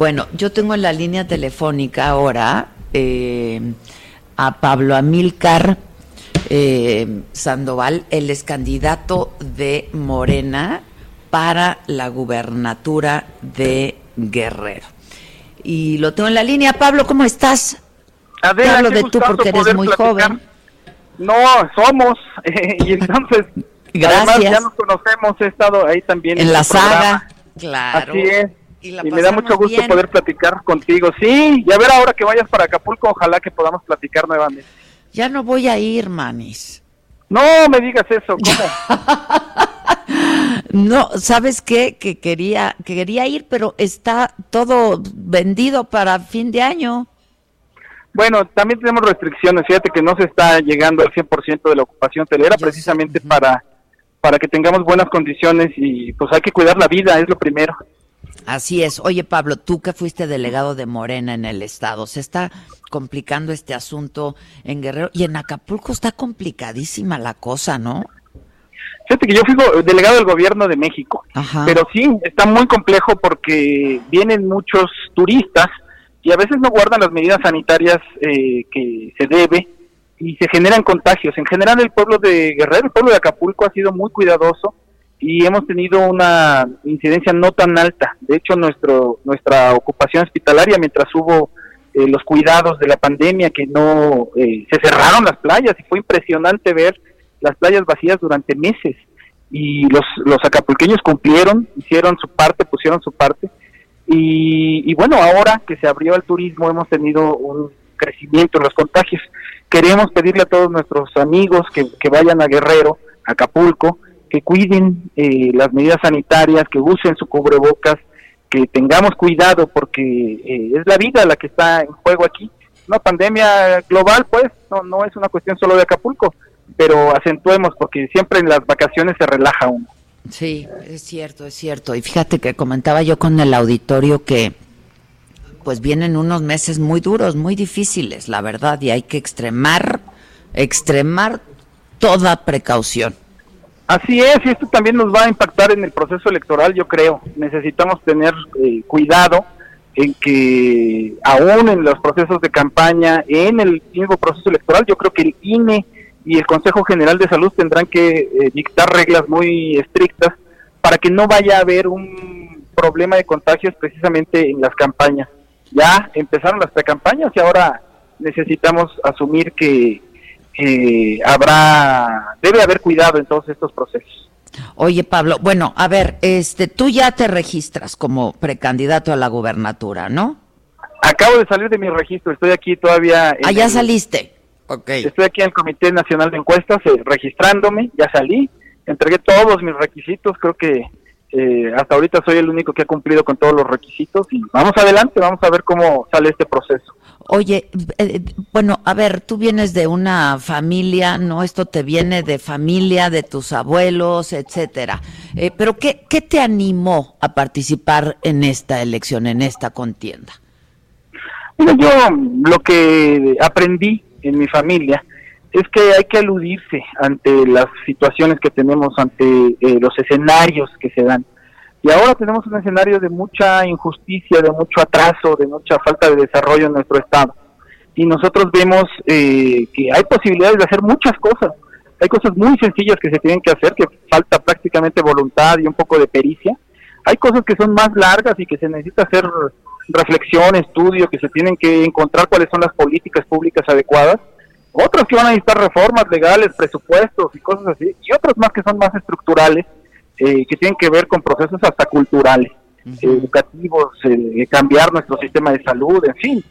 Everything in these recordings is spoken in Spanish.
Bueno, yo tengo en la línea telefónica ahora eh, a Pablo Amílcar eh, Sandoval, él es candidato de Morena para la gubernatura de Guerrero. Y lo tengo en la línea. Pablo, ¿cómo estás? Adela, hablo de tú porque eres muy joven. No, somos. y entonces, Gracias. además ya nos conocemos, he estado ahí también. En, la saga, claro. Así es. Y, me da mucho gusto poder platicar contigo. Sí, y a ver ahora que vayas para Acapulco, ojalá que podamos platicar nuevamente. Ya no voy a ir, manis. No me digas eso, ¿cómo? no, ¿sabes qué? Que quería, que quería ir, pero está todo vendido para fin de año. Bueno, también tenemos restricciones. Fíjate que no se está llegando al 100% de la ocupación hotelera, precisamente para, para que tengamos buenas condiciones y pues hay que cuidar la vida, es lo primero. Así es. Oye, Pablo, tú que fuiste delegado de Morena en el estado, se está complicando este asunto en Guerrero y en Acapulco está complicadísima la cosa, ¿no? Fíjate que yo fui delegado del gobierno de México, pero sí, está muy complejo porque vienen muchos turistas y a veces no guardan las medidas sanitarias eh, que se debe y se generan contagios. En general el pueblo de Guerrero, el pueblo de Acapulco ha sido muy cuidadoso y hemos tenido una incidencia no tan alta. De hecho, nuestro nuestra ocupación hospitalaria, mientras hubo eh, los cuidados de la pandemia, que no eh, se cerraron las playas y fue impresionante ver las playas vacías durante meses. Y los, los acapulqueños cumplieron, hicieron su parte, pusieron su parte. Y, y bueno, ahora que se abrió el turismo, hemos tenido un crecimiento en los contagios. Queremos pedirle a todos nuestros amigos que, que vayan a Guerrero, Acapulco, que cuiden eh, las medidas sanitarias, que usen su cubrebocas, que tengamos cuidado porque eh, es la vida la que está en juego aquí. Una pandemia global, pues, no, no es una cuestión solo de Acapulco, pero acentuemos porque siempre en las vacaciones se relaja uno. Sí, es cierto, es cierto. Y fíjate que comentaba yo con el auditorio que pues vienen unos meses muy duros, muy difíciles, la verdad, y hay que extremar, extremar toda precaución. Así es, y esto también nos va a impactar en el proceso electoral, yo creo. Necesitamos tener eh, cuidado en que aún en los procesos de campaña, en el mismo proceso electoral, yo creo que el INE y el Consejo General de Salud tendrán que eh, dictar reglas muy estrictas para que no vaya a haber un problema de contagios precisamente en las campañas. Ya empezaron las precampañas y ahora necesitamos asumir que habrá, debe haber cuidado en todos estos procesos. Oye, Pablo, bueno, a ver, este, tú ya te registras como precandidato a la gubernatura, ¿no? Acabo de salir de mi registro, estoy aquí todavía. En ah, ya saliste. Okay. Estoy aquí en el Comité Nacional de Encuestas eh, registrándome, ya salí, entregué todos mis requisitos, creo que eh, hasta ahorita soy el único que ha cumplido con todos los requisitos y vamos adelante, vamos a ver cómo sale este proceso. Oye, eh, bueno, a ver, tú vienes de una familia, ¿no? Esto te viene de familia, de tus abuelos, etcétera. Eh, pero ¿qué, ¿qué te animó a participar en esta elección, en esta contienda? Bueno, yo lo que aprendí en mi familia es que hay que aludirse ante las situaciones que tenemos, ante eh, los escenarios que se dan. Y ahora tenemos un escenario de mucha injusticia, de mucho atraso, de mucha falta de desarrollo en nuestro Estado. Y nosotros vemos eh, que hay posibilidades de hacer muchas cosas. Hay cosas muy sencillas que se tienen que hacer, que falta prácticamente voluntad y un poco de pericia. Hay cosas que son más largas y que se necesita hacer reflexión, estudio, que se tienen que encontrar cuáles son las políticas públicas adecuadas. Otras que van a necesitar reformas legales, presupuestos y cosas así. Y otras más que son más estructurales eh, que tienen que ver con procesos hasta culturales, educativos, eh, cambiar nuestro sistema de salud, en fin.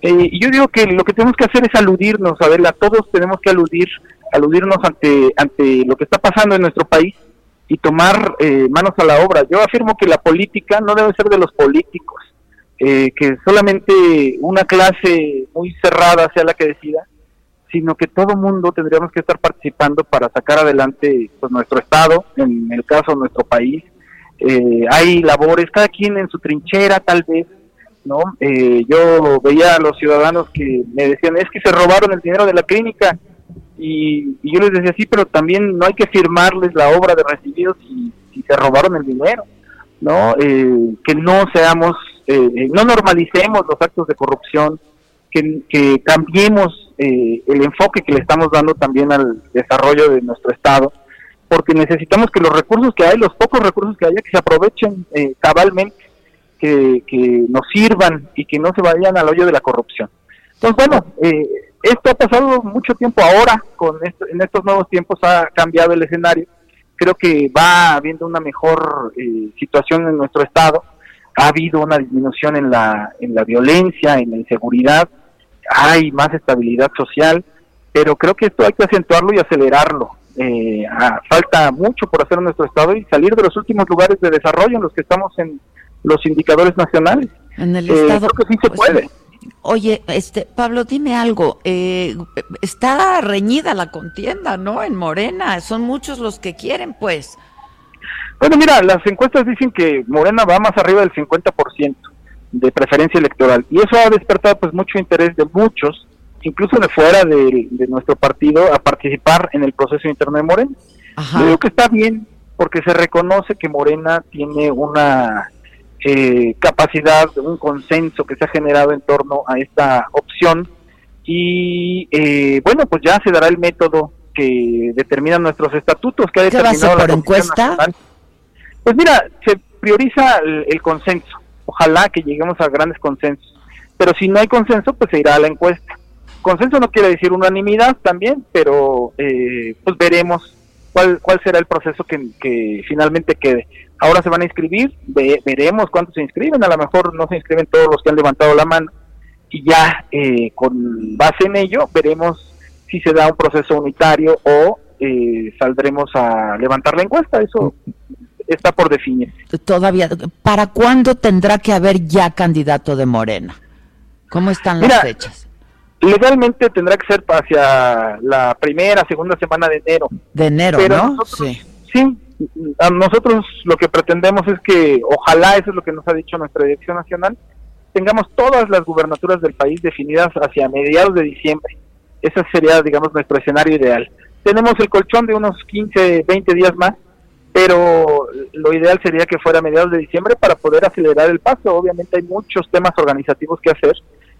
Eh, y yo digo que lo que tenemos que hacer es aludirnos, a ver, a todos tenemos que aludir, aludirnos ante, ante lo que está pasando en nuestro país y tomar manos a la obra. Yo afirmo que la política no debe ser de los políticos, que solamente una clase muy cerrada sea la que decida, sino que todo mundo tendríamos que estar participando para sacar adelante pues, nuestro Estado, en el caso de nuestro país. Eh, hay labores, cada quien en su trinchera tal vez, ¿no? Eh, yo veía a los ciudadanos que me decían, es que se robaron el dinero de la clínica, y, yo les decía, sí, pero también no hay que firmarles la obra de recibidos si, si se robaron el dinero. ¿no? Eh, que no seamos, eh, no normalicemos los actos de corrupción, que cambiemos el enfoque que le estamos dando también al desarrollo de nuestro Estado, porque necesitamos que los recursos que hay, los pocos recursos que haya, que se aprovechen cabalmente, que, que nos sirvan y que no se vayan al hoyo de la corrupción. Entonces, bueno, eh, esto ha pasado mucho tiempo ahora, con en estos nuevos tiempos ha cambiado el escenario. Creo que va habiendo una mejor eh, situación en nuestro estado. Ha habido una disminución en la, en la violencia, en la inseguridad. Hay más estabilidad social, pero creo que esto hay que acentuarlo y acelerarlo. Eh, falta mucho por hacer en nuestro estado y salir de los últimos lugares de desarrollo en los que estamos en los indicadores nacionales. En el estado. Creo que sí se pues, puede. Oye, este Pablo, dime algo. Eh, está reñida la contienda, ¿no? En Morena, son muchos los que quieren, pues. Bueno, mira, las encuestas dicen que Morena va más arriba del 50% de preferencia electoral y eso ha despertado pues mucho interés de muchos, incluso de fuera de, nuestro partido, a participar en el proceso interno de Morena. Yo creo que está bien porque se reconoce que Morena tiene una eh, capacidad, un consenso que se ha generado en torno a esta opción y eh, bueno, pues ya se dará el método que determinan nuestros estatutos que ha determinado por encuesta? Pues mira, se prioriza el, consenso. Ojalá que lleguemos a grandes consensos. Pero si no hay consenso, pues se irá a la encuesta. Consenso no quiere decir unanimidad también, pero eh, pues veremos cuál, cuál será el proceso que, que finalmente quede. Ahora se van a inscribir, veremos cuántos se inscriben, a lo mejor no se inscriben todos los que han levantado la mano y ya eh, con base en ello veremos si se da un proceso unitario o eh, saldremos a levantar la encuesta, eso está por definir. Todavía, ¿para cuándo tendrá que haber ya candidato de Morena? ¿Cómo están las fechas? Legalmente tendrá que ser hacia la primera, segunda semana de enero. De enero, ¿no? sí. Sí, a nosotros lo que pretendemos es que, ojalá, eso es lo que nos ha dicho nuestra dirección nacional, tengamos todas las gubernaturas del país definidas hacia mediados de diciembre. Ese sería, digamos, nuestro escenario ideal. Tenemos el colchón de unos 15, 20 días más, pero lo ideal sería que fuera a mediados de diciembre para poder acelerar el paso. Obviamente hay muchos temas organizativos que hacer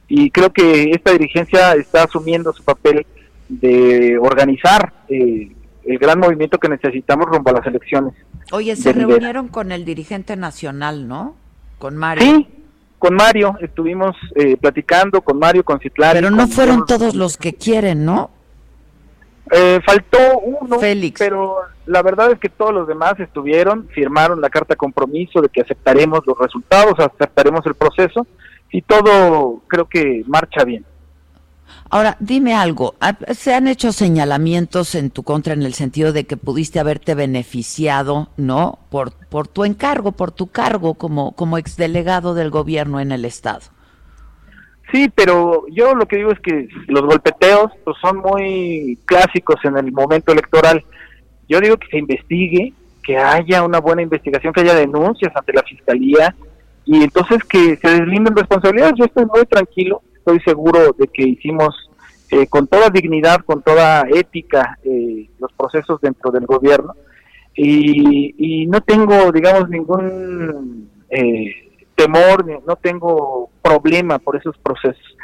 y creo que esta dirigencia está asumiendo su papel de organizar eh, el gran movimiento que necesitamos rumbo a las elecciones. Oye, se reunieron con el dirigente nacional, ¿no? Con Mario. Sí, con Mario estuvimos eh, platicando, con Mario, con Citlán. Pero no fueron todos los que quieren, ¿no? Eh, faltó uno, Félix. pero la verdad es que todos los demás estuvieron, firmaron la carta de compromiso de que aceptaremos los resultados, aceptaremos el proceso y todo creo que marcha bien. Ahora, dime algo, ¿se han hecho señalamientos en tu contra en el sentido de que pudiste haberte beneficiado, ¿no? Por, por tu encargo, por tu cargo como, como exdelegado del gobierno en el Estado. Sí, pero yo lo que digo es que los golpeteos pues, son muy clásicos en el momento electoral. Yo digo que se investigue, que haya una buena investigación, que haya denuncias ante la fiscalía y entonces que se deslinden responsabilidades. Yo estoy muy tranquilo estoy seguro de que hicimos eh, con toda dignidad, con toda ética, eh, los procesos dentro del gobierno. Y, no tengo, digamos, ningún eh, temor, no tengo problema por esos procesos.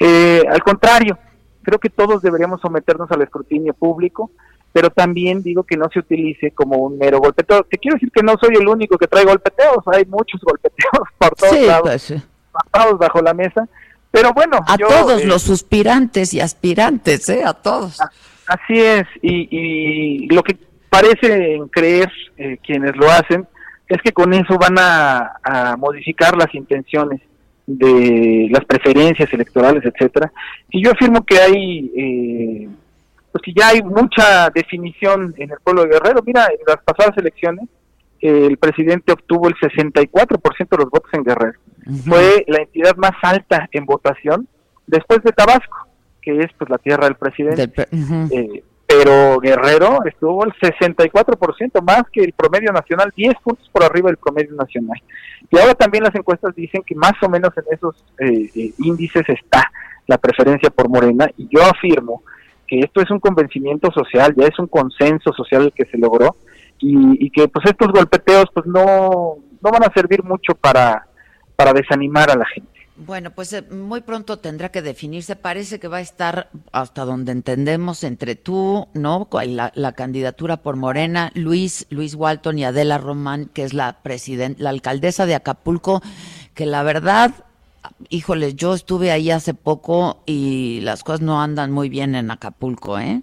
al contrario, creo que todos deberíamos someternos al escrutinio público, pero también digo que no se utilice como un mero golpeteo. Te quiero decir que no soy el único que trae golpeteos, hay muchos golpeteos por todos lados, pues, bajo la mesa, pero bueno, a todos eh, los suspirantes y aspirantes, ¿eh? A todos. Así es, y, lo que parece creer eh, quienes lo hacen es que con eso van a, modificar las intenciones de las preferencias electorales, etcétera. Y yo afirmo que hay, eh, pues que ya hay mucha definición en el pueblo de Guerrero. Mira, en las pasadas elecciones el presidente obtuvo el 64% de los votos en Guerrero. Fue la entidad más alta en votación después de Tabasco, que es pues la tierra del presidente. Eh, pero Guerrero estuvo el 64% más que el promedio nacional, 10 puntos por arriba del promedio nacional. Y ahora también las encuestas dicen que más o menos en esos eh, eh, índices está la preferencia por Morena y yo afirmo que esto es un convencimiento social, ya es un consenso social el que se logró y, que pues estos golpeteos pues no no van a servir mucho para, para desanimar a la gente. Bueno, pues eh, muy pronto tendrá que definirse. Parece que va a estar, hasta donde entendemos, entre tú, ¿no? La, la candidatura por Morena, Luis, Luis Walton y Adela Román, que es la presidenta, la alcaldesa de Acapulco, que la verdad, híjole, yo estuve ahí hace poco y las cosas no andan muy bien en Acapulco, ¿eh?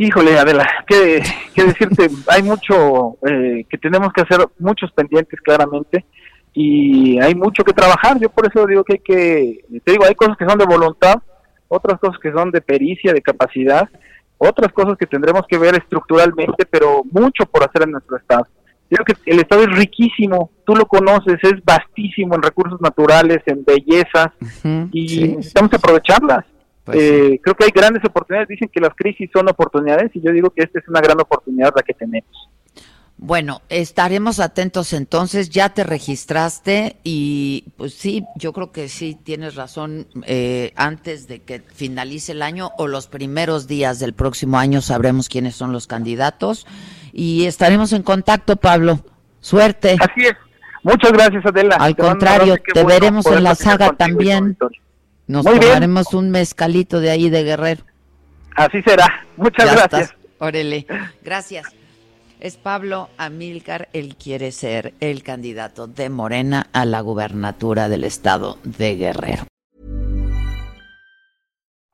Híjole, Adela, qué, decirte, hay mucho eh, que tenemos que hacer, muchos pendientes claramente y hay mucho que trabajar. Yo por eso digo que hay que, te digo, hay cosas que son de voluntad, otras cosas que son de pericia, de capacidad, otras cosas que tendremos que ver estructuralmente, pero mucho por hacer en nuestro estado. Yo creo que el estado es riquísimo, tú lo conoces, es vastísimo en recursos naturales, en bellezas, y necesitamos aprovecharlas. Pues eh, creo que hay grandes oportunidades, dicen que las crisis son oportunidades, y yo digo que esta es una gran oportunidad la que tenemos. Bueno, estaremos atentos entonces. Ya te registraste y pues sí, yo creo que sí tienes razón. Eh, antes de que finalice el año o los primeros días del próximo año sabremos quiénes son los candidatos y estaremos en contacto, Pablo. Suerte. Así es. Muchas gracias, Adela. Al contrario, te veremos en la saga también. Nos tomaremos un mezcalito de ahí de Guerrero. Así será. Muchas gracias. Órale. Gracias. Es Pablo Amílcar, él quiere ser el candidato de Morena a la gubernatura del estado de Guerrero.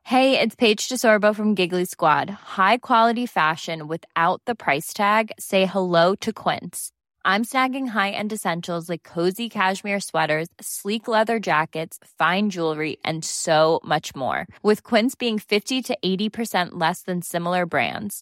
Hey, it's Paige DeSorbo from Giggly Squad. High quality fashion without the price tag. Say hello to Quince. I'm snagging high-end essentials like cozy cashmere sweaters, sleek leather jackets, fine jewelry, and so much more. With Quince being 50 to 80% less than similar brands